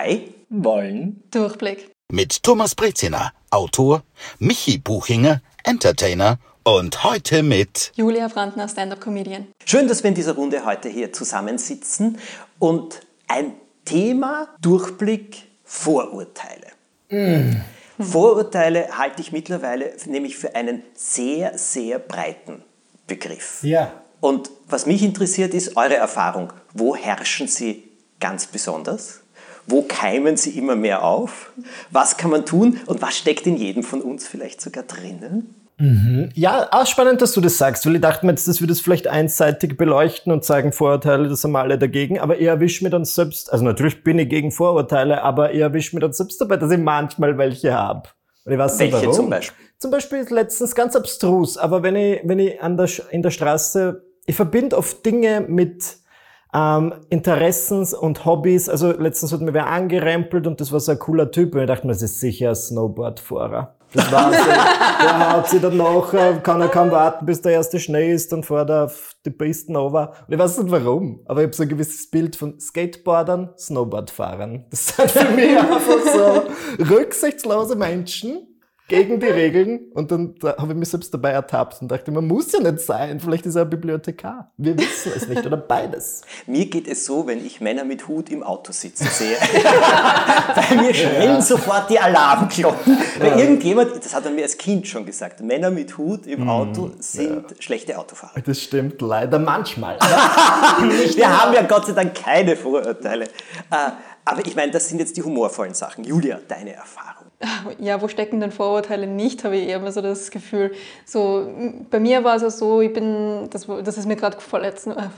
bei Wollen. Durchblick. Mit Thomas Breziner, Autor, Michi Buchinger, Entertainer und heute mit Julia Brandner, Stand-Up-Comedian. Schön, dass wir in dieser Runde heute hier zusammensitzen und ein Thema Durchblick Vorurteile. Vorurteile halte ich mittlerweile nämlich für einen sehr, sehr breiten Begriff. Ja. Und was mich interessiert, ist eure Erfahrung. Wo herrschen sie ganz besonders? Wo keimen sie immer mehr auf? Was kann man tun? Und was steckt in jedem von uns vielleicht sogar drinnen? Ja, auch spannend, dass du das sagst, weil ich dachte mir jetzt, das würde es vielleicht einseitig beleuchten und sagen, Vorurteile, das sind wir alle dagegen, aber ich erwische mir dann selbst, also natürlich bin ich gegen Vorurteile, aber ich erwische mir dann selbst dabei, dass ich manchmal welche habe. Und ich weiß nicht Welche warum. zum Beispiel? Zum Beispiel ist letztens ganz abstrus, aber wenn ich, wenn ich an der, in der Straße, ich verbinde oft Dinge mit ähm, Interessens und Hobbys. Also letztens hat mir wer angerempelt und das war so ein cooler Typ und ich dachte mir, das ist sicher ein Snowboardfahrer. Das war so, der haut sich dann nachher, kann er kaum warten, bis der erste Schnee ist, dann fährt er auf die Pisten over. Und ich weiß nicht warum, aber ich habe so ein gewisses Bild von Skateboardern, Snowboardfahrern. Das sind für mich einfach so rücksichtslose Menschen, gegen die Regeln und dann da habe ich mich selbst dabei ertappt und dachte, man muss ja nicht sein, vielleicht ist er ein Bibliothekar. Wir wissen es nicht oder beides. Mir geht es so, wenn ich Männer mit Hut im Auto sitzen sehe. Bei mir schrillen sofort die Alarmglocken. Weil irgendjemand, das hat er mir als Kind schon gesagt, Männer mit Hut im Auto sind schlechte Autofahrer. Das stimmt leider manchmal. Wir haben ja Gott sei Dank keine Vorurteile. Äh, Aber ich meine, das sind jetzt die humorvollen Sachen. Julia, deine Erfahrung. Ja, wo stecken denn Vorurteile nicht, habe ich eher immer so das Gefühl. So, bei mir war es ja so, ich bin, das, das ist mir gerade vorletztens, äh,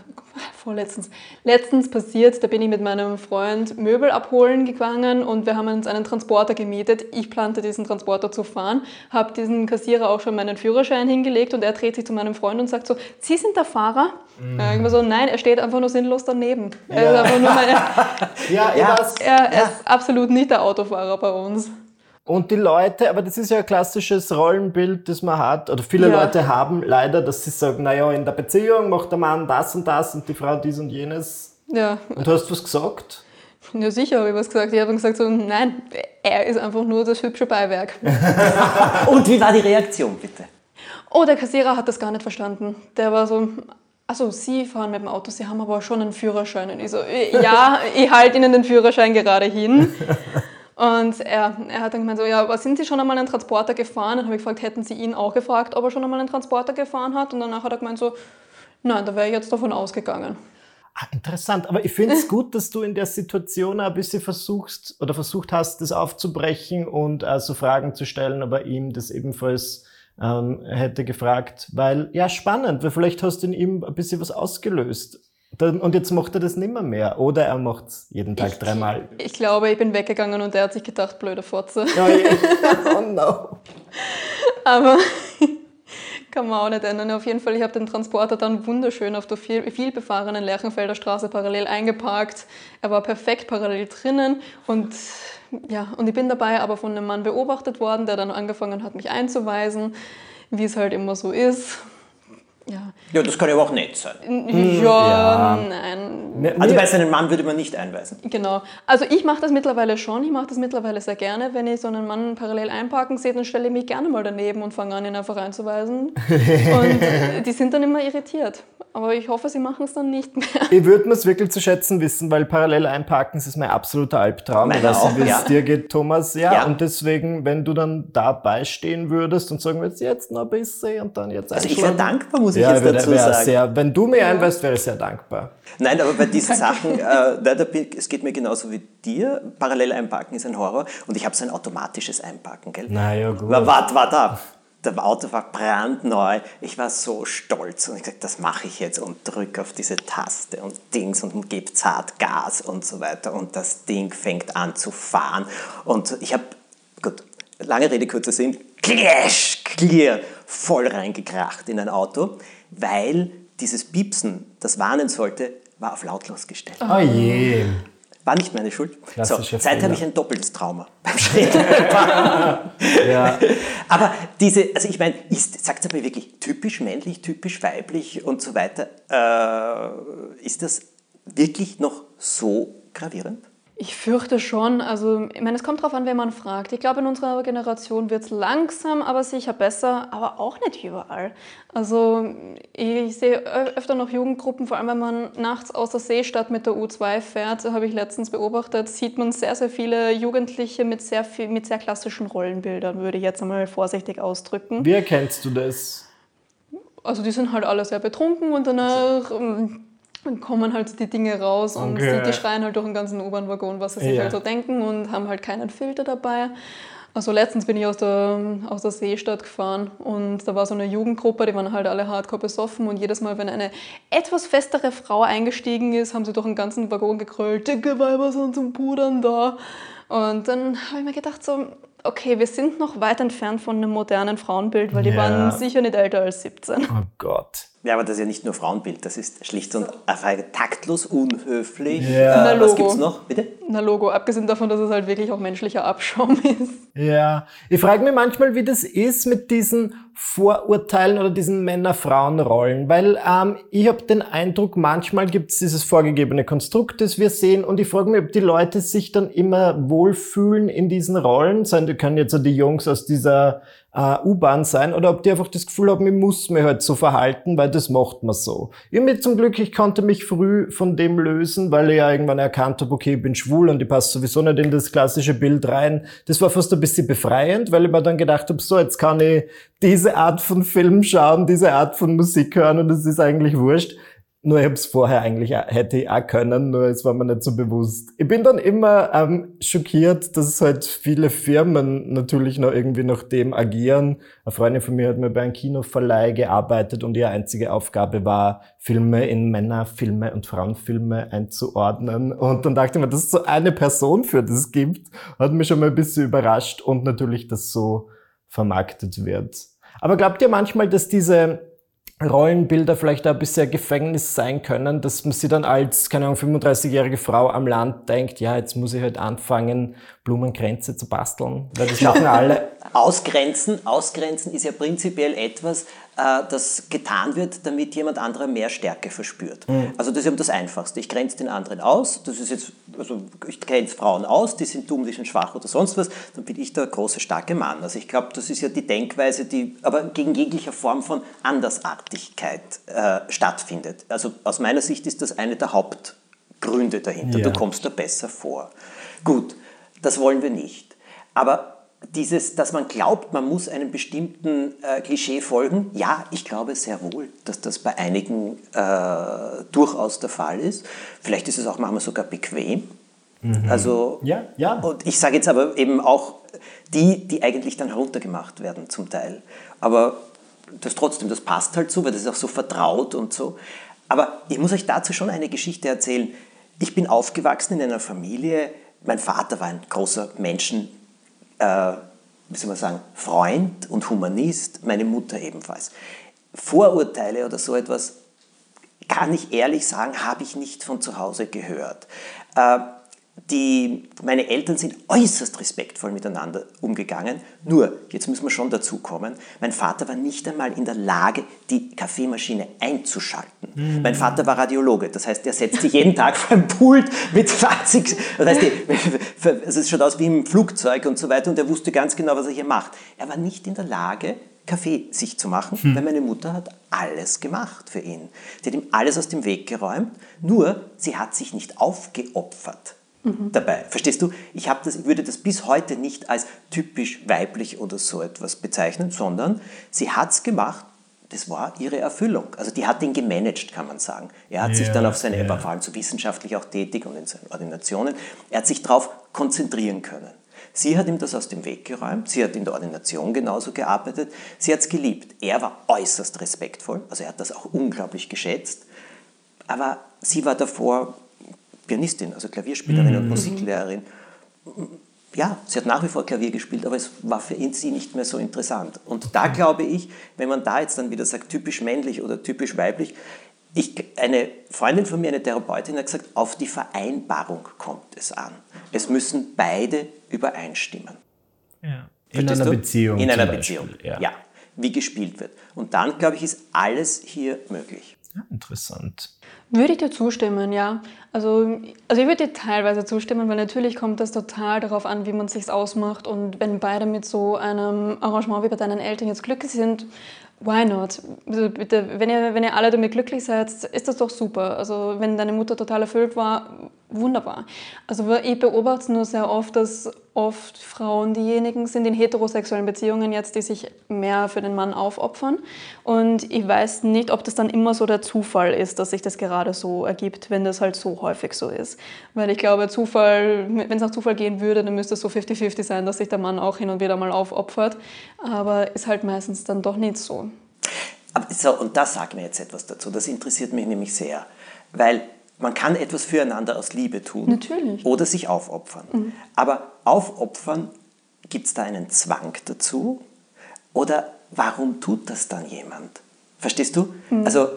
vorletztens, letztens passiert, da bin ich mit meinem Freund Möbel abholen gegangen und wir haben uns einen Transporter gemietet. Ich plante diesen Transporter zu fahren, habe diesen Kassierer auch schon meinen Führerschein hingelegt und er dreht sich zu meinem Freund und sagt so, Sie sind der Fahrer? Äh, ich war so, nein, er steht einfach nur sinnlos daneben. Er ist einfach nur meine, Ja, Ja. weiß. er ist absolut nicht der Autofahrer bei uns. Und die Leute, aber das ist ja ein klassisches Rollenbild, das man hat, oder viele Ja. Leute haben leider, dass sie sagen, naja, in der Beziehung macht der Mann das und das und die Frau dies und jenes. Ja, Und hast was gesagt? Ja, sicher habe ich was gesagt. Ich habe gesagt, so, nein, er ist einfach nur das hübsche Beiwerk. Und wie war die Reaktion, bitte? Oh, der Kassierer hat das gar nicht verstanden. Der war so, also Sie fahren mit dem Auto, Sie haben aber schon einen Führerschein. Und ich so, "Äh, ja, ich halte Ihnen den Führerschein gerade hin. Und er, er hat dann gemeint, so, ja, aber sind Sie schon einmal einen Transporter gefahren? Dann habe ich gefragt, hätten Sie ihn auch gefragt, ob er schon einmal einen Transporter gefahren hat? Und danach hat er gemeint, so, nein, da wäre ich jetzt davon ausgegangen. Ah, interessant, aber ich finde es gut, dass du in der Situation ein bisschen versuchst oder versucht hast, das aufzubrechen und also Fragen zu stellen, aber ihm das ebenfalls ähm, hätte gefragt, weil ja spannend, weil vielleicht hast du in ihm ein bisschen was ausgelöst. Dann, und jetzt macht er das nimmer mehr oder er macht es jeden Tag dreimal. Ich glaube, ich bin weggegangen und er hat sich gedacht, blöde Fotze. Ja, ja. oh no. Aber kann man auch nicht ändern. Auf jeden Fall, ich habe den Transporter dann wunderschön auf der viel, viel befahrenen Lerchenfelder Straße parallel eingeparkt. Er war perfekt parallel drinnen und ja, und ich bin dabei aber von einem Mann beobachtet worden, der dann angefangen hat, mich einzuweisen, wie es halt immer so ist. Ja, Ja, das kann ja aber auch nett sein. ja, nein, Mir- Also bei seinem Mann würde man nicht einweisen. Genau. Also ich mache das mittlerweile schon. Ich mache das mittlerweile sehr gerne. Wenn ich so einen Mann parallel einparken sehe, dann stelle ich mich gerne mal daneben und fange an, ihn einfach einzuweisen. Und äh, die sind dann immer irritiert. Aber ich hoffe, sie machen es dann nicht mehr. Ich würde mir es wirklich zu schätzen wissen, weil parallel einparken das ist mein absoluter Albtraum. Meiner ich weiß nicht, wie ja. es dir geht, Thomas. Ja, Ja. und deswegen, wenn du dann dabei stehen würdest und sagen würdest, jetzt noch ein bisschen und dann jetzt Also ich wäre dankbar, muss ich ja, jetzt dazu sagen. Sehr, wenn du mir einweist, wäre ich sehr dankbar. Nein, aber bei diesen Sachen, äh, es geht mir genauso wie dir. Parallel einparken ist ein Horror und ich habe so ein automatisches Einparken, gell? Na ja, gut. Wa- Wart, wart ab. Der Auto war brandneu. Ich war so stolz und ich gesagt, das mache ich jetzt und drücke auf diese Taste und Dings und gebe zart Gas und so weiter und das Ding fängt an zu fahren und ich habe, gut, lange Rede, kurzer Sinn, clash, clear, voll reingekracht in ein Auto, weil dieses Piepsen, das warnen sollte, war auf lautlos gestellt. Oh je. War nicht meine Schuld. So, Fehler. habe ich ein doppeltes Trauma beim Schrägen. Ja. Aber diese, also ich meine, ist, sagt mir wirklich typisch männlich, typisch weiblich und so weiter, äh, ist das wirklich noch so gravierend? Ich fürchte schon. Also, ich meine, es kommt darauf an, wen man fragt. Ich glaube, in unserer Generation wird es langsam, aber sicher besser, aber auch nicht überall. Also, ich sehe öfter noch Jugendgruppen, vor allem wenn man nachts aus der Seestadt mit der U2 fährt, habe ich letztens beobachtet, sieht man sehr, sehr viele Jugendliche mit sehr, viel, mit sehr klassischen Rollenbildern, würde ich jetzt einmal vorsichtig ausdrücken. Wie erkennst du das? Also, die sind halt alle sehr betrunken und danach. Dann kommen halt die Dinge raus und okay. die, die, schreien halt durch den ganzen U-Bahn-Waggon, was sie sich ja. halt so denken und haben halt keinen Filter dabei. Also letztens bin ich aus der, aus der Seestadt gefahren und da war so eine Jugendgruppe, die waren halt alle hardcore besoffen und jedes Mal, wenn eine etwas festere Frau eingestiegen ist, haben sie durch den ganzen Waggon gekrölt, dicke Weiber sind zum Pudern da. Und dann habe ich mir gedacht so, okay, wir sind noch weit entfernt von einem modernen Frauenbild, weil die ja. waren sicher nicht älter als 17. Oh Gott. Ja, aber das ist ja nicht nur Frauenbild, das ist schlicht und einfach taktlos, unhöflich. Ja. Äh, was gibt's noch, bitte? Na Logo, abgesehen davon, dass es halt wirklich auch menschlicher Abschaum ist. Ja, ich frage mich manchmal, wie das ist mit diesen Vorurteilen oder diesen Männer-Frauen-Rollen, weil ähm, ich habe den Eindruck, manchmal gibt es dieses vorgegebene Konstrukt, das wir sehen und ich frage mich, ob die Leute sich dann immer wohlfühlen in diesen Rollen, sein, die können jetzt so die Jungs aus dieser äh, U-Bahn sein oder ob die einfach das Gefühl haben, ich muss mich halt so verhalten, weil das macht man so. Ich mir zum Glück, ich konnte mich früh von dem lösen, weil ich ja irgendwann erkannt habe, okay, ich bin schwul und ich passe sowieso nicht in das klassische Bild rein. Das war fast ein bisschen befreiend, weil ich mir dann gedacht habe, so, jetzt kann ich diese Art von Film schauen, diese Art von Musik hören und es ist eigentlich wurscht. Nur ich habe es vorher eigentlich hätte ich auch können, nur es war mir nicht so bewusst. Ich bin dann immer ähm, schockiert, dass halt viele Firmen natürlich noch irgendwie nach dem agieren. Eine Freundin von mir hat mir bei einem Kinoverleih gearbeitet und ihre einzige Aufgabe war, Filme in Männerfilme und Frauenfilme einzuordnen. Und dann dachte ich mir, dass es so eine Person für das gibt, hat mich schon mal ein bisschen überrascht und natürlich, dass so vermarktet wird. Aber glaubt ihr manchmal, dass diese Rollenbilder vielleicht ein bisschen Gefängnis sein können, dass man sich dann als, keine Ahnung, 35-jährige Frau am Land denkt, ja, jetzt muss ich halt anfangen, Blumenkränze zu basteln, weil das machen alle. Ausgrenzen, ausgrenzen ist ja prinzipiell etwas, das getan wird, damit jemand anderer mehr Stärke verspürt. Mhm. Also das ist eben das Einfachste. Ich grenze den anderen aus. Das ist jetzt, also ich grenze Frauen aus, die sind dumm, die sind schwach oder sonst was. Dann bin ich der große, starke Mann. Also ich glaube, das ist ja die Denkweise, die aber gegen jeglicher Form von Andersartigkeit äh, stattfindet. Also aus meiner Sicht ist das eine der Hauptgründe dahinter. Ja. Du kommst da besser vor. Gut, das wollen wir nicht. Aber dieses, dass man glaubt, man muss einem bestimmten äh, Klischee folgen, ja, ich glaube sehr wohl, dass das bei einigen äh, durchaus der Fall ist. Vielleicht ist es auch manchmal sogar bequem. Mhm. Also, ja, ja. Und ich sage jetzt aber eben auch die, die eigentlich dann heruntergemacht werden zum Teil. Aber das trotzdem, das passt halt so, weil das ist auch so vertraut und so. Aber ich muss euch dazu schon eine Geschichte erzählen. Ich bin aufgewachsen in einer Familie, mein Vater war ein großer Menschen äh, wie soll man sagen, Freund und Humanist, meine Mutter ebenfalls. Vorurteile oder so etwas, kann ich ehrlich sagen, habe ich nicht von zu Hause gehört. Äh, die, meine Eltern sind äußerst respektvoll miteinander umgegangen. Nur, jetzt müssen wir schon dazu kommen, mein Vater war nicht einmal in der Lage, die Kaffeemaschine einzuschalten. Mhm. Mein Vater war Radiologe, das heißt, er setzt sich jeden Tag vor ein Pult mit 20, das heißt, es schaut aus wie im Flugzeug und so weiter und er wusste ganz genau, was er hier macht. Er war nicht in der Lage, Kaffee sich zu machen, hm. weil meine Mutter hat alles gemacht für ihn. Sie hat ihm alles aus dem Weg geräumt, nur sie hat sich nicht aufgeopfert mhm. dabei. Verstehst du? Ich, das, ich würde das bis heute nicht als typisch weiblich oder so etwas bezeichnen, sondern sie hat es gemacht, das war ihre Erfüllung. Also die hat ihn gemanagt, kann man sagen. Er hat ja, sich dann auf seine, ja. er war vor allem so wissenschaftlich auch tätig und in seinen Ordinationen, er hat sich darauf konzentrieren können. Sie hat ihm das aus dem Weg geräumt, sie hat in der Ordination genauso gearbeitet, sie hat es geliebt. Er war äußerst respektvoll, also er hat das auch unglaublich geschätzt, aber sie war davor Pianistin, also Klavierspielerin mhm. und Musiklehrerin. Ja, sie hat nach wie vor Klavier gespielt, aber es war für ihn sie nicht mehr so interessant. Und da glaube ich, wenn man da jetzt dann wieder sagt, typisch männlich oder typisch weiblich, ich, eine Freundin von mir, eine Therapeutin, hat gesagt, auf die Vereinbarung kommt es an. Es müssen beide übereinstimmen. Ja. In einer du? Beziehung. In einer Beziehung, ja. ja. Wie gespielt wird. Und dann, glaube ich, ist alles hier möglich. Ja, interessant. Würde ich dir zustimmen, ja. Also, also ich würde dir teilweise zustimmen, weil natürlich kommt das total darauf an, wie man es sich ausmacht. Und wenn beide mit so einem Arrangement wie bei deinen Eltern jetzt glücklich sind, why not? Also bitte, wenn ihr, wenn ihr alle damit glücklich seid, ist das doch super. Also wenn deine Mutter total erfüllt war, wunderbar. Also ich beobachte nur sehr oft, dass oft Frauen diejenigen sind in heterosexuellen Beziehungen jetzt, die sich mehr für den Mann aufopfern. Und ich weiß nicht, ob das dann immer so der Zufall ist, dass sich das gerade so ergibt, wenn das halt so häufig so ist. Weil ich glaube, Zufall, wenn es nach Zufall gehen würde, dann müsste es so 50-50 sein, dass sich der Mann auch hin und wieder mal aufopfert. Aber ist halt meistens dann doch nicht so. So, und das sagt mir jetzt etwas dazu. Das interessiert mich nämlich sehr. Weil man kann etwas füreinander aus Liebe tun. Natürlich. Oder sich aufopfern. Mhm. Aber aufopfern, gibt es da einen Zwang dazu? Oder warum tut das dann jemand? Verstehst du? Mhm. Also,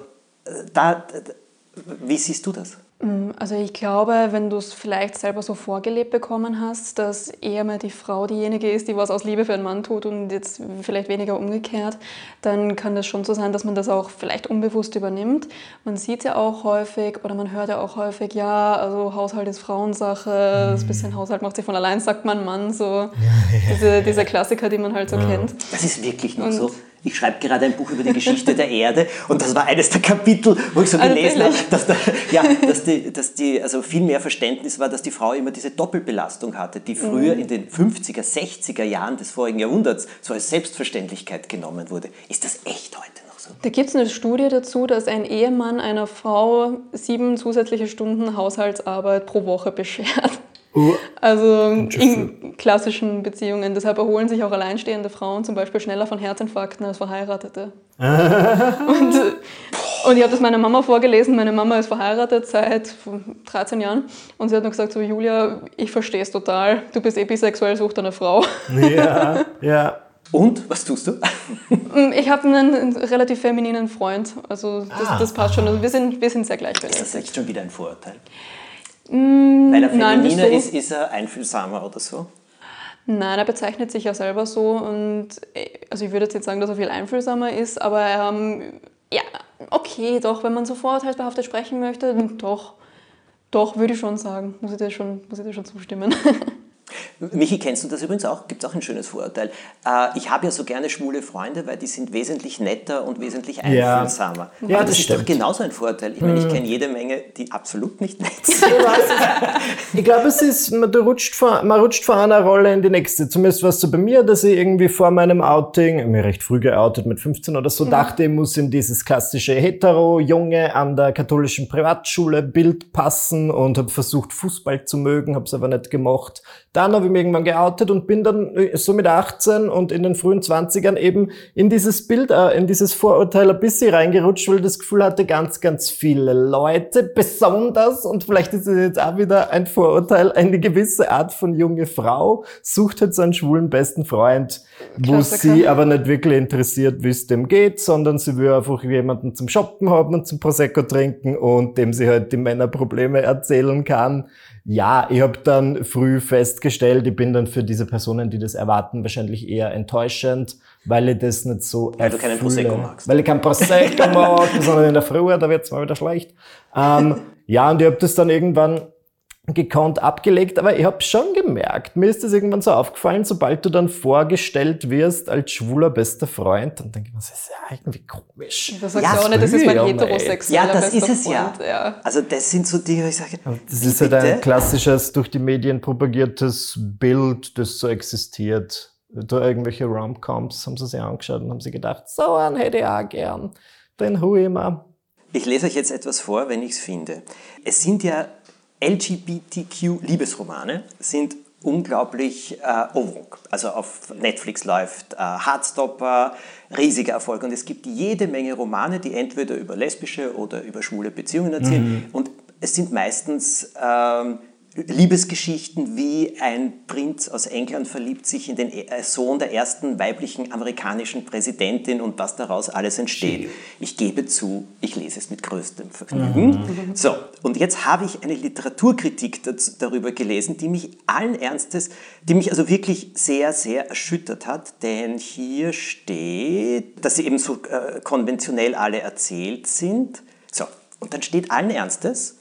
äh, da, wie siehst du das? Mm, also ich glaube, wenn du es vielleicht selber so vorgelebt bekommen hast, dass eher mal die Frau diejenige ist, die was aus Liebe für einen Mann tut und jetzt vielleicht weniger umgekehrt, dann kann das schon so sein, dass man das auch vielleicht unbewusst übernimmt. Man sieht ja auch häufig oder man hört ja auch häufig, ja, also Haushalt ist Frauensache, das bisschen Haushalt macht sich von allein, sagt man Mann, so diese, diese Klassiker, die man halt so ja. kennt. Das ist wirklich noch und so ich schreibe gerade ein Buch über die Geschichte der Erde und das war eines der Kapitel, wo ich so ah, gelesen habe, dass, da, ja, dass, die, dass die, also viel mehr Verständnis war, dass die Frau immer diese Doppelbelastung hatte, die früher mhm. in den 50er, 60er Jahren des vorigen Jahrhunderts so als Selbstverständlichkeit genommen wurde. Ist das echt heute noch so? Da gibt es eine Studie dazu, dass ein Ehemann einer Frau sieben zusätzliche Stunden Haushaltsarbeit pro Woche beschert. Also in klassischen Beziehungen. Deshalb erholen sich auch alleinstehende Frauen zum Beispiel schneller von Herzinfarkten als Verheiratete. und, und ich habe das meiner Mama vorgelesen. Meine Mama ist verheiratet seit 13 Jahren. Und sie hat nur gesagt, so Julia, ich verstehe es total. Du bist eh bisexuell, such eine Frau. Ja, ja. Und, was tust du? ich habe einen relativ femininen Freund. Also das, ah, das passt schon. Also wir sind, wir sind sehr gleichberechtigt. Ist das jetzt schon wieder ein Vorurteil? Mm, Weil er Femininer Nein, ist, ist er einfühlsamer oder so? Nein, er bezeichnet sich ja selber so und äh, also ich würde jetzt nicht sagen, dass er viel einfühlsamer ist, aber ähm, ja, okay, doch, wenn man so vorurteilsbehaftet sprechen möchte, doch, doch, würde ich schon sagen, muss ich dir schon, muss ich dir schon zustimmen. Michi, kennst du das übrigens auch? Gibt es auch ein schönes Vorurteil. Äh, ich habe ja so gerne schwule Freunde, weil die sind wesentlich netter und wesentlich einfühlsamer. Ja, ja das, das ist doch genauso ein Vorteil. Ich meine, ich hm. kenne jede Menge, die absolut nicht nett sind. ich glaube, es ist, man rutscht, von, man rutscht von einer Rolle in die nächste. Zumindest war es so bei mir, dass ich irgendwie vor meinem Outing, mir recht früh geoutet mit 15 oder so, mhm. dachte, ich muss in dieses klassische Hetero-Junge an der katholischen Privatschule Bild passen und habe versucht, Fußball zu mögen, habe es aber nicht gemacht. Dann habe ich mich irgendwann geoutet und bin dann äh, so mit 18 und in den frühen 20ern eben in dieses Bild, äh, in dieses Vorurteil ein bisschen reingerutscht, weil ich das Gefühl hatte, ganz, ganz viele Leute, besonders, und vielleicht ist es jetzt auch wieder ein Vorurteil, eine gewisse Art von junge Frau sucht halt so einen schwulen besten Freund, wo sie aber nicht wirklich interessiert, wie es dem geht, sondern sie will einfach jemanden zum Shoppen haben und zum Prosecco trinken und dem sie halt die Männerprobleme erzählen kann. Ja, ich habe dann früh festgestellt, ich bin dann für diese Personen, die das erwarten, wahrscheinlich eher enttäuschend, weil ich das nicht so Weil du keinen Prosecco magst. Weil ich keinen Prosecco mag, sondern in der Früh, da wird's mal wieder schlecht. Ähm, ja, und ich habe das dann irgendwann gekonnt abgelegt, aber ich habe schon gemerkt, mir ist das irgendwann so aufgefallen, sobald du dann vorgestellt wirst als schwuler bester Freund, dann denke ich mir, das ist ja irgendwie komisch. Das sagst ja, du auch nicht, das ist mein heterosexueller Ja, das ist es Freund, ja. ja. Also das sind so die, ich sage, Das ist halt ein klassisches, durch die Medien propagiertes Bild, das so existiert. Da irgendwelche Romcoms haben sie sich angeschaut und haben sich gedacht, so einen hätte ich auch gern. Den hole ich mir. Ich lese euch jetzt etwas vor, wenn ich es finde. Es sind ja LGBTQ-Liebesromane sind unglaublich äh. Also auf Netflix läuft äh, Heartstopper, riesiger Erfolg. Und es gibt jede Menge Romane, die entweder über lesbische oder über schwule Beziehungen erzählen. Mhm. Und es sind meistens ähm, Liebesgeschichten wie ein Prinz aus England verliebt sich in den äh, Sohn der ersten weiblichen amerikanischen Präsidentin und was daraus alles entsteht. Ich gebe zu, ich lese es mit größtem Vergnügen. Mhm. So, und jetzt habe ich eine Literaturkritik darüber gelesen, die mich allen Ernstes, die mich also wirklich sehr, sehr erschüttert hat, denn hier steht, dass sie eben so äh, konventionell alle erzählt sind. So, Und dann steht allen Ernstes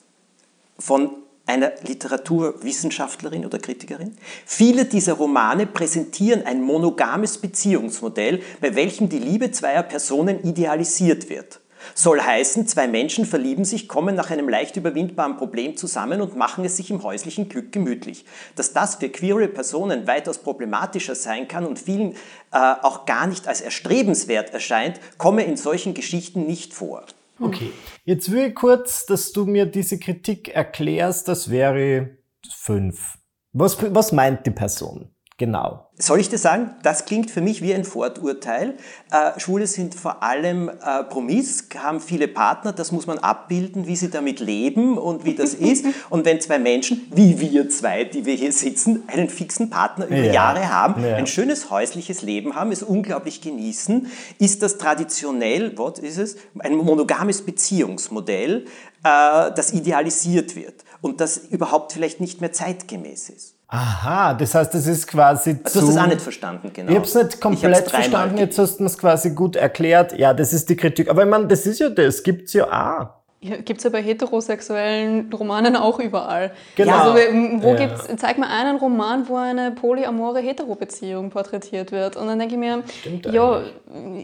von einer Literaturwissenschaftlerin oder Kritikerin. Viele dieser Romane präsentieren ein monogames Beziehungsmodell, bei welchem die Liebe zweier Personen idealisiert wird. Soll heißen, zwei Menschen verlieben sich, kommen nach einem leicht überwindbaren Problem zusammen und machen es sich im häuslichen Glück gemütlich. Dass das für queere Personen weitaus problematischer sein kann und vielen äh, auch gar nicht als erstrebenswert erscheint, komme in solchen Geschichten nicht vor. Okay, jetzt will ich kurz, dass du mir diese Kritik erklärst, das wäre fünf. Was, was meint die Person? Genau. Soll ich dir sagen, das klingt für mich wie ein Forturteil. Äh, Schwule sind vor allem äh, promis, haben viele Partner, das muss man abbilden, wie sie damit leben und wie das ist. Und wenn zwei Menschen, wie wir zwei, die wir hier sitzen, einen fixen Partner über Ja. Jahre haben, Ja. ein schönes häusliches Leben haben, es unglaublich genießen, ist das traditionell, was ist es, ein monogames Beziehungsmodell, äh, das idealisiert wird und das überhaupt vielleicht nicht mehr zeitgemäß ist. Aha, das heißt, das ist quasi Du zu... hast das auch nicht verstanden, genau. Ich habe es nicht Ich komplett verstanden, jetzt hast du es quasi gut erklärt. Ja, das ist die Kritik. Aber ich meine, das ist ja das, gibt's ja auch. Ja, gibt es ja bei heterosexuellen Romanen auch überall. Genau. Also wo Ja. gibt's, zeig mir einen Roman, wo eine polyamore Hetero-Beziehung porträtiert wird. Und dann denke ich mir, ja,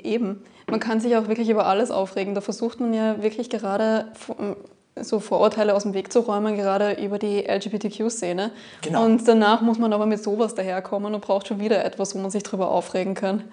eben. Man kann sich auch wirklich über alles aufregen. Da versucht man ja wirklich gerade so Vorurteile aus dem Weg zu räumen, gerade über die LGBTQ-Szene. Genau. Und danach muss man aber mit sowas daherkommen und braucht schon wieder etwas, wo man sich drüber aufregen kann.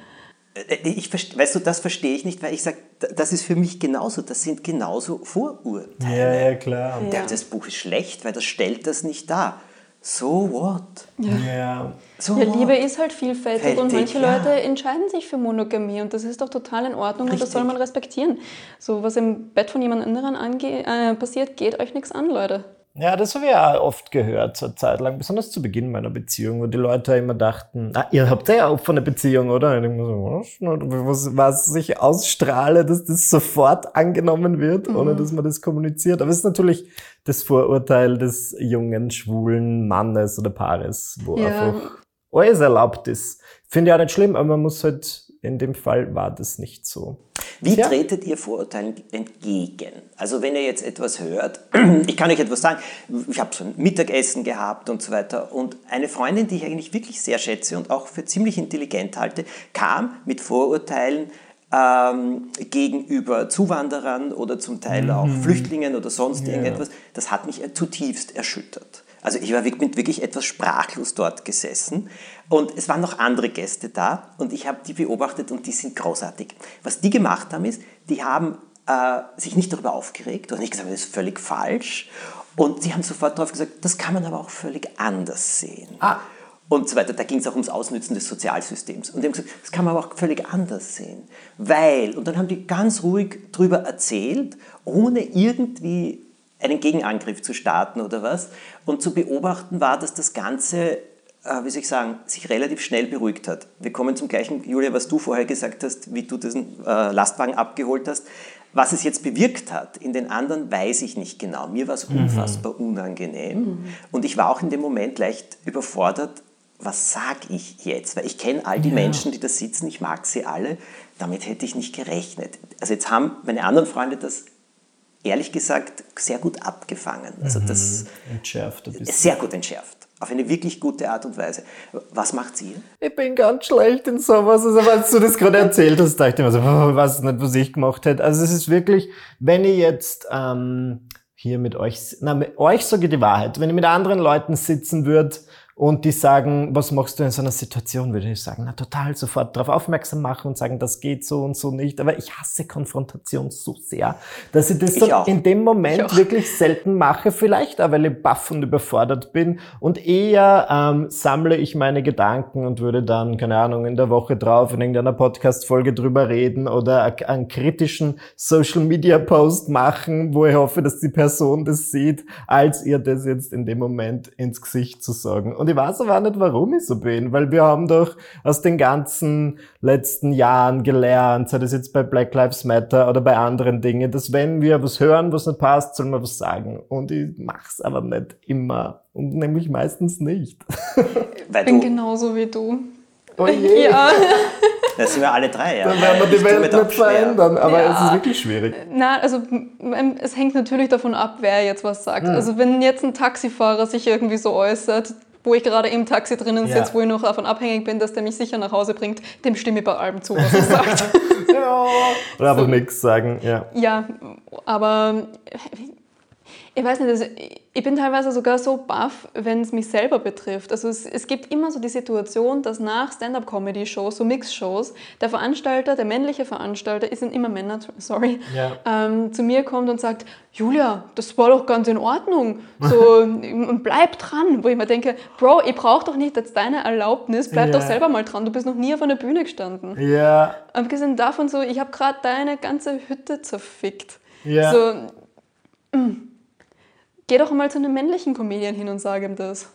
Äh, Ich, verste- weißt du, das verstehe ich nicht, weil ich sage, das ist für mich genauso, das sind genauso Vorurteile. ja, klar. Der, das Buch ist schlecht, weil das stellt das nicht dar. So what? Ja. So Ja, what? Liebe ist halt vielfältig und Fältig, manche ja. Leute entscheiden sich für Monogamie und das ist doch total in Ordnung und das Richtig. soll man respektieren. So, was im Bett von jemand anderen ange äh, passiert, geht euch nichts an, Leute. Ja, das habe ich auch oft gehört, so eine Zeit lang, besonders zu Beginn meiner Beziehung, wo die Leute immer dachten, ah, ihr habt ja auch von einer Beziehung, oder? Und ich so, was, was, ich ausstrahle, dass das sofort angenommen wird, ohne dass man das kommuniziert. Aber es ist natürlich das Vorurteil des jungen, schwulen Mannes oder Paares, wo Ja. einfach alles erlaubt ist. Finde ich auch nicht schlimm, aber man muss halt, in dem Fall war das nicht so. Wie Tja. tretet ihr Vorurteilen entgegen? Also wenn ihr jetzt etwas hört, ich kann euch etwas sagen, ich habe so ein Mittagessen gehabt und so weiter und eine Freundin, die ich eigentlich wirklich sehr schätze und auch für ziemlich intelligent halte, kam mit Vorurteilen ähm, gegenüber Zuwanderern oder zum Teil auch Flüchtlingen oder sonst irgendetwas. Das hat mich zutiefst erschüttert. Also ich war wirklich, etwas sprachlos dort gesessen und es waren noch andere Gäste da und ich habe die beobachtet und die sind großartig. Was die gemacht haben ist, die haben äh, sich nicht darüber aufgeregt oder nicht gesagt, das ist völlig falsch und sie haben sofort darauf gesagt, das kann man aber auch völlig anders sehen. Ah. Und so weiter. Da ging es auch ums Ausnützen des Sozialsystems. Und die haben gesagt, das kann man aber auch völlig anders sehen. Weil, und dann haben die ganz ruhig drüber erzählt, ohne irgendwie einen Gegenangriff zu starten oder was. Und zu beobachten war, dass das Ganze, äh, wie soll ich sagen, sich relativ schnell beruhigt hat. Wir kommen zum gleichen, Julia, was du vorher gesagt hast, wie du diesen äh, Lastwagen abgeholt hast. Was es jetzt bewirkt hat in den anderen, weiß ich nicht genau. Mir war es unfassbar unangenehm. Und ich war auch in dem Moment leicht überfordert, was sage ich jetzt? Weil ich kenne all die Menschen, die da sitzen, ich mag sie alle. Damit hätte ich nicht gerechnet. Also jetzt haben meine anderen Freunde das ehrlich gesagt sehr gut abgefangen. Also das Entschärft ein bisschen. ist sehr gut entschärft. Auf eine wirklich gute Art und Weise. Was macht ihr? Ich bin ganz schlecht in sowas. Also, als du das gerade erzählt hast, dachte ich mir so, ich weiß nicht, was ich gemacht hätte. Also, es ist wirklich, wenn ich jetzt ähm, hier mit euch, na, mit euch sage ich die Wahrheit. Wenn ich mit anderen Leuten sitzen würde und die sagen, was machst du in so einer Situation, würde ich sagen, na total sofort darauf aufmerksam machen und sagen, das geht so und so nicht. Aber ich hasse Konfrontation so sehr, dass ich das Ich dann auch. in dem Moment wirklich selten mache. Vielleicht auch, weil ich baff und überfordert bin. Und eher ähm, sammle ich meine Gedanken und würde dann, keine Ahnung, in der Woche drauf in irgendeiner Podcast-Folge drüber reden oder einen kritischen Social-Media-Post machen, wo ich hoffe, dass die Person das sieht, als ihr das jetzt in dem Moment ins Gesicht zu sagen. Und ich weiß aber auch nicht, warum ich so bin, weil wir haben doch aus den ganzen letzten Jahren gelernt, sei das jetzt bei Black Lives Matter oder bei anderen Dingen, dass wenn wir was hören, was nicht passt, sollen wir was sagen. Und ich mach's aber nicht immer. Und nämlich meistens nicht. Weil Ich bin genauso wie du. Oh je. Ja, Das sind wir alle drei, ja. Dann werden wir die Welt doch nicht verändern, aber Ja. es ist wirklich schwierig. Na, also m- es hängt natürlich davon ab, wer jetzt was sagt. Also wenn jetzt ein Taxifahrer sich irgendwie so äußert, wo ich gerade im Taxi drinnen Ja. sitze, wo ich noch davon abhängig bin, dass der mich sicher nach Hause bringt, dem stimme ich bei allem zu, was er sagt. Ja. Oder einfach nichts sagen, ja. ja, aber ich weiß nicht, also ich bin teilweise sogar so baff, wenn es mich selber betrifft. Also es, es gibt immer so die Situation, dass nach Stand-up-Comedy-Shows, so Mix-Shows, der Veranstalter, der männliche Veranstalter, es sind immer Männer, sorry, Ja. ähm, zu mir kommt und sagt, Julia, das war doch ganz in Ordnung, so, und bleib dran. Wo ich mir denke, Bro, ich brauche doch nicht jetzt deine Erlaubnis, bleib Ja. doch selber mal dran, du bist noch nie auf einer Bühne gestanden. Ja, Abgesehen davon so, ich habe gerade deine ganze Hütte zerfickt. Ja. So, mm, geh doch mal zu einem männlichen Comedian hin und sag ihm das.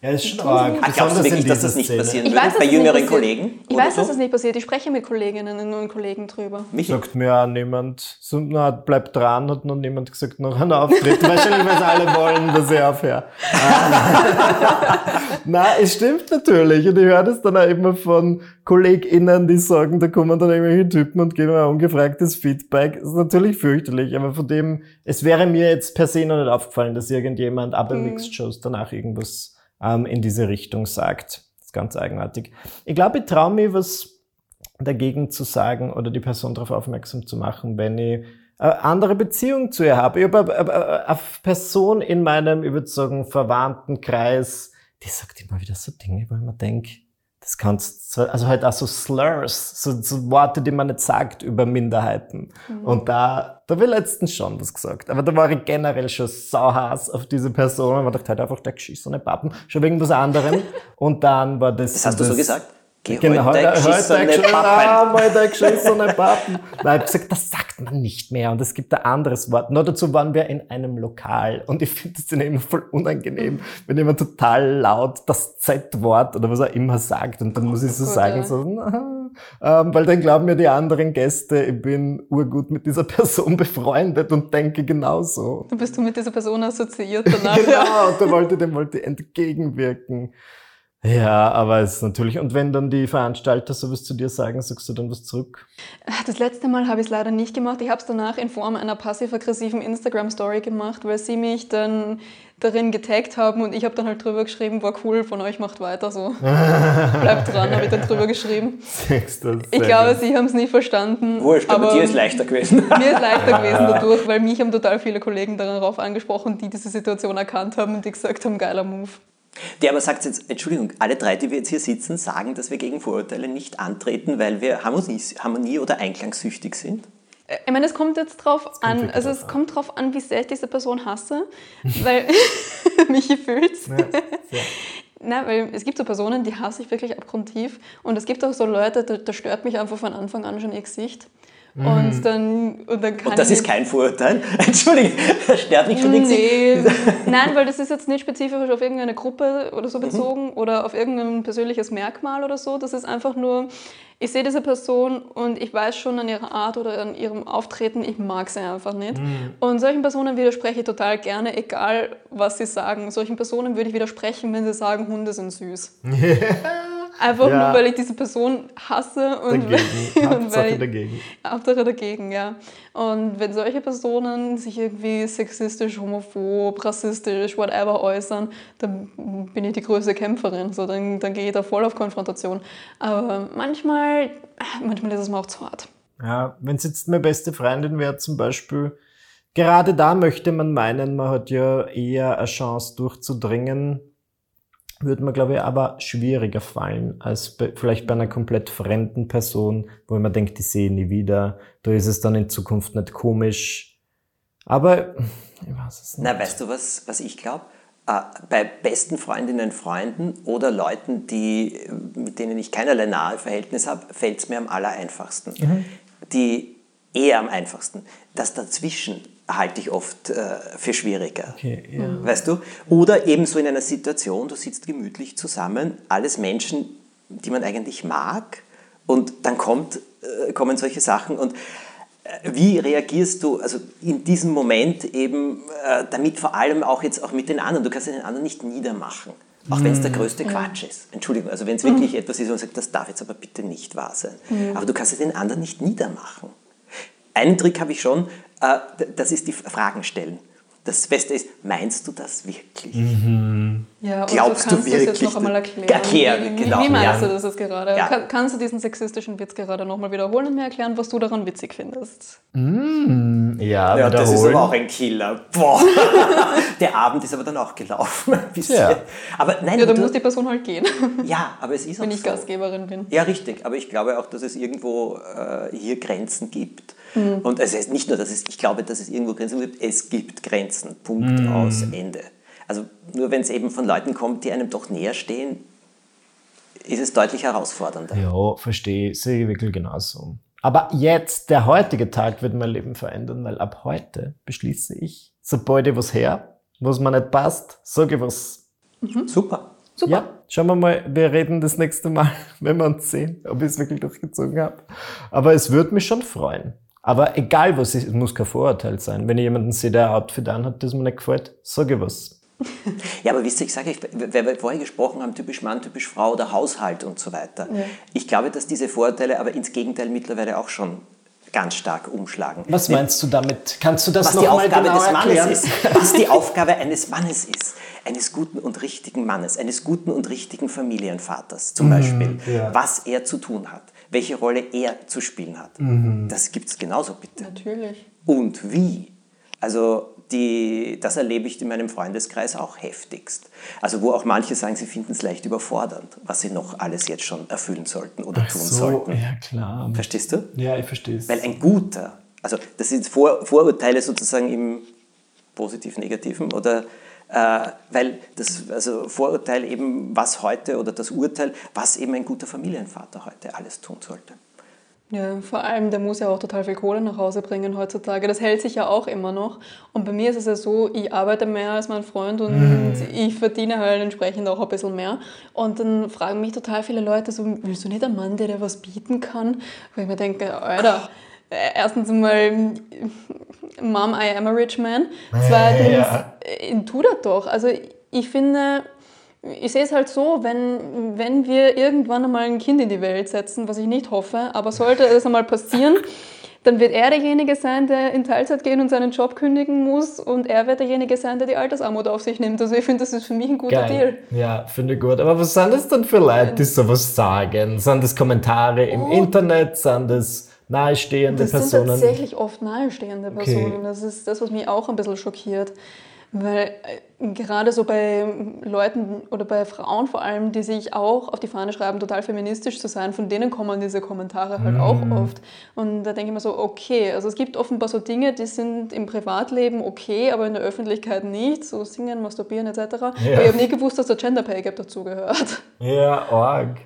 Ja ist nicht. Ach, glaubst du wirklich, dass das nicht Szene. passieren Ich weiß, dass bei jüngeren. Kollegen? Ich weiß, so? dass das nicht passiert. Ich spreche mit Kolleginnen und Kollegen drüber. Michi, Sagt mir auch niemand. So, na, bleibt dran, hat noch niemand gesagt, noch ein Auftritt. Wahrscheinlich, weil sie alle wollen, dass ich aufhöre. Nein, es stimmt natürlich. Und ich höre das dann auch immer von KollegInnen, die sagen, da kommen dann irgendwelche Typen und geben mir ungefragtes Feedback. Das ist natürlich fürchterlich, aber von dem, es wäre mir jetzt per se noch nicht aufgefallen, dass irgendjemand ab bei Mixed Shows danach irgendwas ähm, in diese Richtung sagt. Das ist ganz eigenartig. Ich glaube, ich traue mich, was dagegen zu sagen oder die Person darauf aufmerksam zu machen, wenn ich eine andere Beziehung zu ihr habe. Ich habe eine- Person in meinem, sagen, verwandten Kreis, die sagt immer wieder so Dinge, wo ich mir denke, das kannst also halt auch so Slurs, so, so Worte, die man nicht sagt über Minderheiten. Und da, da habe ich letztens schon was gesagt. Aber da war ich generell schon sauhass auf diese Person man dachte halt einfach, der geschissene Pappen, schon wegen was anderem. Und dann war das. das hast du so gesagt? Geh Genau, heute, heute, geschissene Pappen. Heute geschissene Pappen. Nein, ich gesagt, das sagt man nicht mehr. Und es gibt ein anderes Wort. Nur dazu waren wir in einem Lokal. Und ich finde das dann immer voll unangenehm, wenn jemand total laut das Z-Wort oder was er immer sagt. Und dann muss ich so sagen, so, na, ähm, weil dann glauben mir die anderen Gäste, ich bin urgut mit dieser Person befreundet und denke genauso. Du bist du mit dieser Person assoziiert danach. Genau, und da wollte dem wollte entgegenwirken. Ja, aber es ist natürlich, und wenn dann die Veranstalter sowas zu dir sagen, sagst du dann was zurück? Das letzte Mal habe ich es leider nicht gemacht. Ich habe es danach in Form einer passiv-aggressiven Instagram-Story gemacht, weil sie mich dann darin getaggt haben und ich habe dann halt drüber geschrieben, war cool, von euch macht weiter so. Bleibt dran, habe ich dann drüber geschrieben. Ich glaube, sie haben es nicht verstanden. Wurscht, aber, aber dir ist leichter gewesen. Mir ist leichter gewesen dadurch, weil mich haben total viele Kollegen darauf angesprochen, die diese Situation erkannt haben und die gesagt haben, geiler Move. Der aber sagt jetzt, Entschuldigung, alle drei, die wir jetzt hier sitzen, sagen, dass wir gegen Vorurteile nicht antreten, weil wir Harmonie, Harmonie oder einklangssüchtig sind. Ich meine, es kommt jetzt drauf an, also drauf es an. kommt drauf an, wie sehr ich diese Person hasse, weil Michi fühlt's. Ja. Na, weil es gibt so Personen, die hasse ich wirklich abgrundtief und es gibt auch so Leute, da, da stört mich einfach von Anfang an schon ihr Gesicht. Und dann, und dann kann Und das ist kein Vorurteil. Entschuldige, das stört mich schon nichts. Nee, nein, weil das ist jetzt nicht spezifisch auf irgendeine Gruppe oder Mhm. so bezogen oder auf irgendein persönliches Merkmal oder so. Das ist einfach nur, ich sehe diese Person und ich weiß schon an ihrer Art oder an ihrem Auftreten, ich mag sie einfach nicht. Mhm. Und solchen Personen widerspreche ich total gerne, egal was sie sagen. Solchen Personen würde ich widersprechen, wenn sie sagen, Hunde sind süß. Einfach Ja. nur, weil ich diese Person hasse und Dagegen. weil, und weil ich, dagegen. Hauptsache dagegen, ja. Und wenn solche Personen sich irgendwie sexistisch, homophob, rassistisch, whatever äußern, dann bin ich die größte Kämpferin. So, dann, dann gehe ich da voll auf Konfrontation. Aber manchmal, manchmal ist es mir auch zu hart. Ja, wenn es jetzt meine beste Freundin wäre zum Beispiel, gerade da möchte man meinen, man hat ja eher eine Chance durchzudringen, würde mir, glaube ich, aber schwieriger fallen als bei, vielleicht bei einer komplett fremden Person, wo man denkt, die sehe ich nie wieder. Da ist es dann in Zukunft nicht komisch. Aber ich weiß es nicht. Na, weißt du, was, was ich glaube? Äh, bei besten Freundinnen, Freunden oder Leuten, die, mit denen ich keinerlei nahe Verhältnis habe, fällt es mir am allereinfachsten. Die eher am einfachsten. Das dazwischen halte ich oft äh, für schwieriger. Okay, ja. Weißt du? Oder ebenso in einer Situation, du sitzt gemütlich zusammen, alles Menschen, die man eigentlich mag, und dann kommt, äh, kommen solche Sachen und äh, wie reagierst du also in diesem Moment eben äh, damit vor allem auch jetzt auch mit den anderen? Du kannst den anderen nicht niedermachen. Auch wenn es der größte Quatsch ist. Entschuldigung, also wenn es wirklich etwas ist, wo man sagt, das darf jetzt aber bitte nicht wahr sein. Aber du kannst den anderen nicht niedermachen. Einen Trick habe ich schon, das ist die Fragen stellen. Das Beste ist, meinst du das wirklich? Ja, und Glaubst du du kannst das jetzt wirklich, noch einmal erklären. erklären, wie, genau, wie meinst ja. du das jetzt gerade? Ja. Kann, kannst du diesen sexistischen Witz gerade nochmal wiederholen und mir erklären, was du daran witzig findest? Ja, Ja, das ist aber auch ein Killer. Boah. Der Abend ist aber dann auch gelaufen. Ja. Aber nein, Ja, da du, muss die Person halt gehen, ja, aber es ist wenn auch ich so. Gastgeberin bin. Ja, richtig. Aber ich glaube auch, dass es irgendwo äh, hier Grenzen gibt. Mhm. Und es ist nicht nur, dass es, ich glaube, dass es irgendwo Grenzen gibt, es gibt Grenzen. Punkt aus Ende. Also nur wenn es eben von Leuten kommt, die einem doch näher stehen, ist es deutlich herausfordernder. Ja, verstehe, sehe ich wirklich genauso. Aber jetzt, der heutige Tag wird mein Leben verändern, weil ab heute beschließe ich, sobald ich was her, was mir nicht passt, sage ich was. Super. Super. Ja, schauen wir mal, wir reden das nächste Mal, wenn wir uns sehen, ob ich es wirklich durchgezogen habe. Aber es würde mich schon freuen. Aber egal was ist, es muss kein Vorurteil sein. Wenn ich jemanden sehe, der ein Outfit anhat, das mir nicht gefällt, sage ich was. Ja, aber wisst ihr, ich sage euch, weil wir vorher gesprochen haben, typisch Mann, typisch Frau oder Haushalt und so weiter. Ich glaube, dass diese Vorurteile aber ins Gegenteil mittlerweile auch schon ganz stark umschlagen. Was meinst du damit? Kannst du das was noch die mal Aufgabe genau des Mannes erklären? ist. Was die Aufgabe eines Mannes ist. Eines guten und richtigen Mannes, eines guten und richtigen Familienvaters zum Beispiel. ja. Was er zu tun hat, welche Rolle er zu spielen hat. Das gibt es genauso bitte. Natürlich. Und wie. Also die, das erlebe ich in meinem Freundeskreis auch heftigst. Also wo auch manche sagen, sie finden es leicht überfordernd, was sie noch alles jetzt schon erfüllen sollten oder tun So, sollten. ja klar. Verstehst du? Ja, ich verstehe es. Weil ein guter, also das sind Vor Vorurteile sozusagen im positiv-negativen oder äh, weil das also Vorurteil eben, was heute oder das Urteil, was eben ein guter Familienvater heute alles tun sollte. Ja, vor allem, der muss ja auch total viel Kohle nach Hause bringen heutzutage. Das hält sich ja auch immer noch. Und bei mir ist es ja so, ich arbeite mehr als mein Freund und ich verdiene halt entsprechend auch ein bisschen mehr. Und dann fragen mich total viele Leute so, willst du nicht einen Mann, der dir was bieten kann? Wo ich mir denke, Alter, äh, erstens einmal, Mom, I am a rich man. Zweitens, Ja. äh, tu das doch. Also ich finde, ich sehe es halt so, wenn, wenn wir irgendwann einmal ein Kind in die Welt setzen, was ich nicht hoffe, aber sollte es einmal passieren, dann wird er derjenige sein, der in Teilzeit gehen und seinen Job kündigen muss und er wird derjenige sein, der die Altersarmut auf sich nimmt. Also ich finde, das ist für mich ein guter Deal. Geil. Ja, finde ich gut. Aber was sind das denn für Leute, die sowas sagen? Sind das Kommentare im Oh. Internet? Sind das nahestehende Das sind Personen? tatsächlich oft nahestehende Okay. Personen. Das ist das, was mich auch ein bisschen schockiert. Weil äh, gerade so bei Leuten oder bei Frauen vor allem, die sich auch auf die Fahne schreiben, total feministisch zu sein, von denen kommen diese Kommentare halt auch oft. Und da denke ich mir so, okay, also es gibt offenbar so Dinge, die sind im Privatleben okay, aber in der Öffentlichkeit nicht, so singen, masturbieren etc. Aber ich habe nie gewusst, dass der Gender Pay Gap dazugehört. Ja, arg.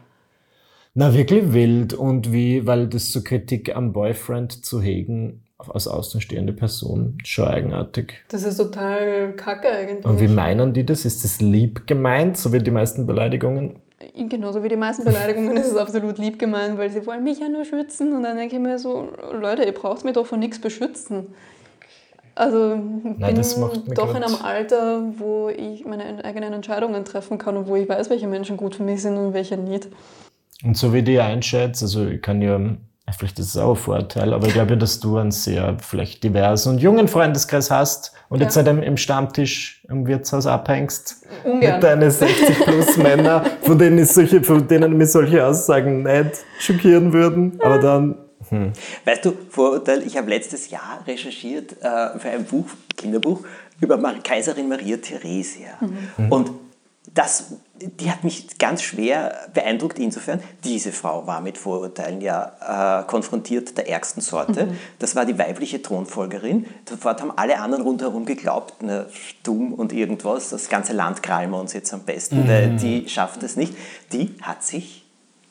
Na, wirklich wild. Und wie, weil das so Kritik am Boyfriend zu hegen, als außenstehende Person, schon eigenartig. Das ist total kacke eigentlich. Und wie meinen die das? Ist das lieb gemeint, so wie die meisten Beleidigungen? Genauso wie die meisten Beleidigungen ist es absolut lieb gemeint, weil sie wollen mich ja nur schützen. Und dann denke ich mir so, Leute, ihr braucht mich doch vor nichts beschützen. Also ich bin doch in einem Alter, wo ich meine eigenen Entscheidungen treffen kann und wo ich weiß, welche Menschen gut für mich sind und welche nicht. Und so wie die einschätzt, also ich kann ja, vielleicht ist es auch ein Vorteil, aber ich glaube dass du einen sehr vielleicht diversen und jungen Freundeskreis hast und Ja. jetzt halt im, im Stammtisch im Wirtshaus abhängst Ungern. mit deinen 60 plus Männer, von denen, ich solche, von denen mich solche Aussagen nicht schockieren würden. Aber dann, Weißt du, Vorurteil, ich habe letztes Jahr recherchiert äh, für ein Buch, Kinderbuch, über Mar Kaiserin Maria Theresia. Und das, die hat mich ganz schwer beeindruckt insofern, diese Frau war mit Vorurteilen ja äh, konfrontiert der ärgsten Sorte. Das war die weibliche Thronfolgerin. Sofort haben alle anderen rundherum geglaubt, na, dumm und irgendwas, das ganze Land krallen wir uns jetzt am besten, weil die schafft es nicht. Die hat sich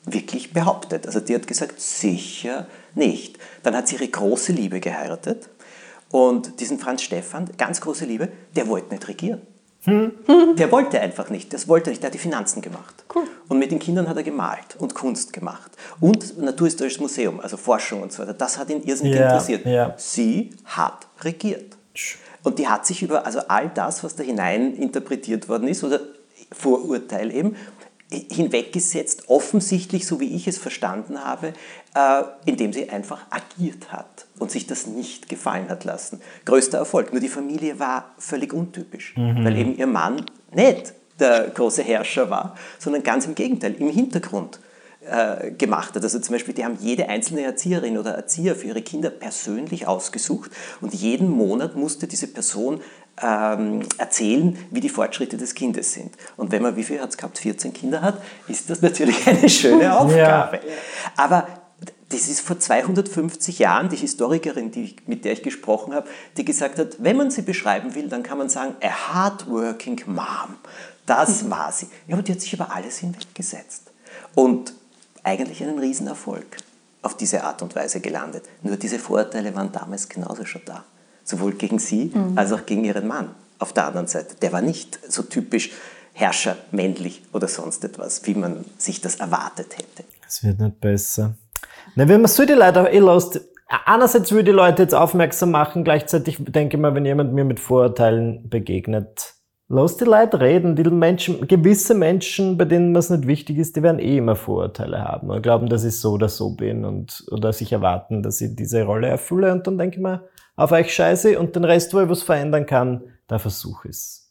wirklich behauptet. Also die hat gesagt, sicher nicht. Dann hat sie ihre große Liebe geheiratet und diesen Franz Stephan, ganz große Liebe, der wollte nicht regieren. Der wollte einfach nicht, das wollte er nicht, der hat die Finanzen gemacht. Cool. Und mit den Kindern hat er gemalt und Kunst gemacht. Und Naturhistorisches Museum, also Forschung und so weiter, das hat ihn irrsinnig Ja, interessiert. ja. Sie hat regiert. Und die hat sich über also all das, was da hinein interpretiert worden ist, oder Vorurteil eben hinweggesetzt, offensichtlich, so wie ich es verstanden habe, äh, indem sie einfach agiert hat und sich das nicht gefallen hat lassen. Größter Erfolg. Nur die Familie war völlig untypisch, mhm. weil eben ihr Mann nicht der große Herrscher war, sondern ganz im Gegenteil, im Hintergrund äh, gemacht hat. Also zum Beispiel, die haben jede einzelne Erzieherin oder Erzieher für ihre Kinder persönlich ausgesucht und jeden Monat musste diese Person ähm, erzählen, wie die Fortschritte des Kindes sind. Und wenn man, wie viel hat es gehabt, 14 Kinder hat, ist das natürlich eine schöne Aufgabe. Ja. Aber das ist vor 250 Jahren die Historikerin, die, mit der ich gesprochen habe, die gesagt hat, wenn man sie beschreiben will, dann kann man sagen, a hardworking mom. Das war sie. Ja, aber die hat sich über alles hinweggesetzt. Und eigentlich einen Riesenerfolg auf diese Art und Weise gelandet. Nur diese Vorurteile waren damals genauso schon da sowohl gegen sie mhm. als auch gegen ihren Mann auf der anderen Seite. Der war nicht so typisch Herrscher, männlich oder sonst etwas, wie man sich das erwartet hätte. Es wird nicht besser. Na, wenn man so die Leute eh lässt, einerseits würde die Leute jetzt aufmerksam machen, gleichzeitig denke ich mal, wenn jemand mir mit Vorurteilen begegnet, lass die Leute reden. Die Menschen, gewisse Menschen, bei denen was nicht wichtig ist, die werden eh immer Vorurteile haben und glauben, dass ich so oder so bin und oder sich erwarten, dass ich diese Rolle erfülle. Und dann denke ich mal, auf euch scheiße und den Rest, wo ich was verändern kann, da versuche ich es.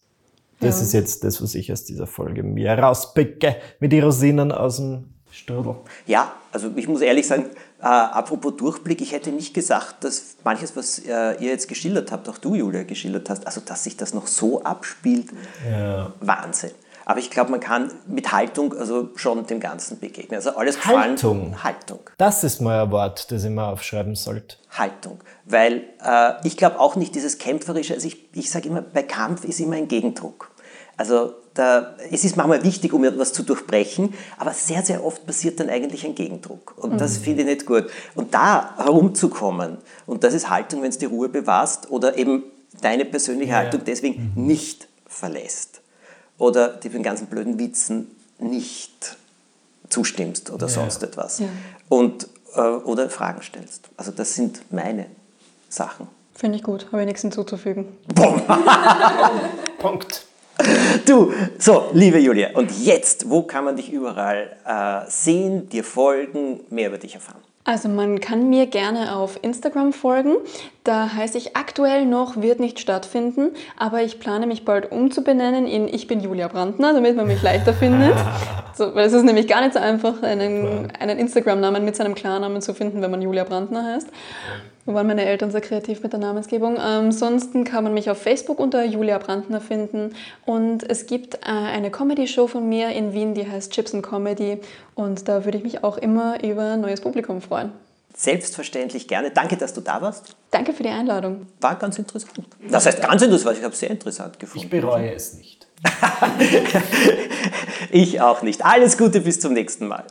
Das ja. ist jetzt das, was ich aus dieser Folge mir rauspicke, mit die Rosinen aus dem Strudel. Ja, also ich muss ehrlich sagen, äh, apropos Durchblick, ich hätte nicht gesagt, dass manches, was äh, ihr jetzt geschildert habt, auch du, Julia, geschildert hast, also dass sich das noch so abspielt, ja. Wahnsinn. Aber ich glaube, man kann mit Haltung also schon dem Ganzen begegnen. Also alles Haltung. Haltung. Das ist mal ein Wort, das ich mal aufschreiben sollte. Haltung. Weil äh, ich glaube auch nicht dieses Kämpferische, also ich, ich sage immer, bei Kampf ist immer ein Gegendruck. Also da, es ist manchmal wichtig, um etwas zu durchbrechen, aber sehr, sehr oft passiert dann eigentlich ein Gegendruck. Und mhm. das finde ich nicht gut. Und da herumzukommen, und das ist Haltung, wenn es die Ruhe bewahrst oder eben deine persönliche ja. Haltung deswegen mhm. nicht verlässt oder die den ganzen blöden Witzen nicht zustimmst oder ja. sonst etwas. Ja. Und, äh, oder Fragen stellst. Also das sind meine Sachen. Finde ich gut, habe ich nichts hinzuzufügen. Punkt. Du, so, liebe Julia, und jetzt, wo kann man dich überall äh, sehen, dir folgen, mehr über dich erfahren? Also man kann mir gerne auf Instagram folgen. Da heiße ich aktuell noch, wird nicht stattfinden, aber ich plane mich bald umzubenennen in Ich bin Julia Brandner, damit man mich leichter findet. So, weil es ist nämlich gar nicht so einfach, einen, einen Instagram-Namen mit seinem Klarnamen zu finden, wenn man Julia Brandner heißt. Da waren meine Eltern sehr kreativ mit der Namensgebung. Ansonsten kann man mich auf Facebook unter Julia Brandner finden. Und es gibt äh, eine Comedy-Show von mir in Wien, die heißt Chips and Comedy. Und da würde ich mich auch immer über ein neues Publikum freuen. Selbstverständlich gerne. Danke, dass du da warst. Danke für die Einladung. War ganz interessant. Das heißt ganz interessant, ich habe es sehr interessant gefunden. Ich bereue es nicht. ich auch nicht. Alles Gute, bis zum nächsten Mal.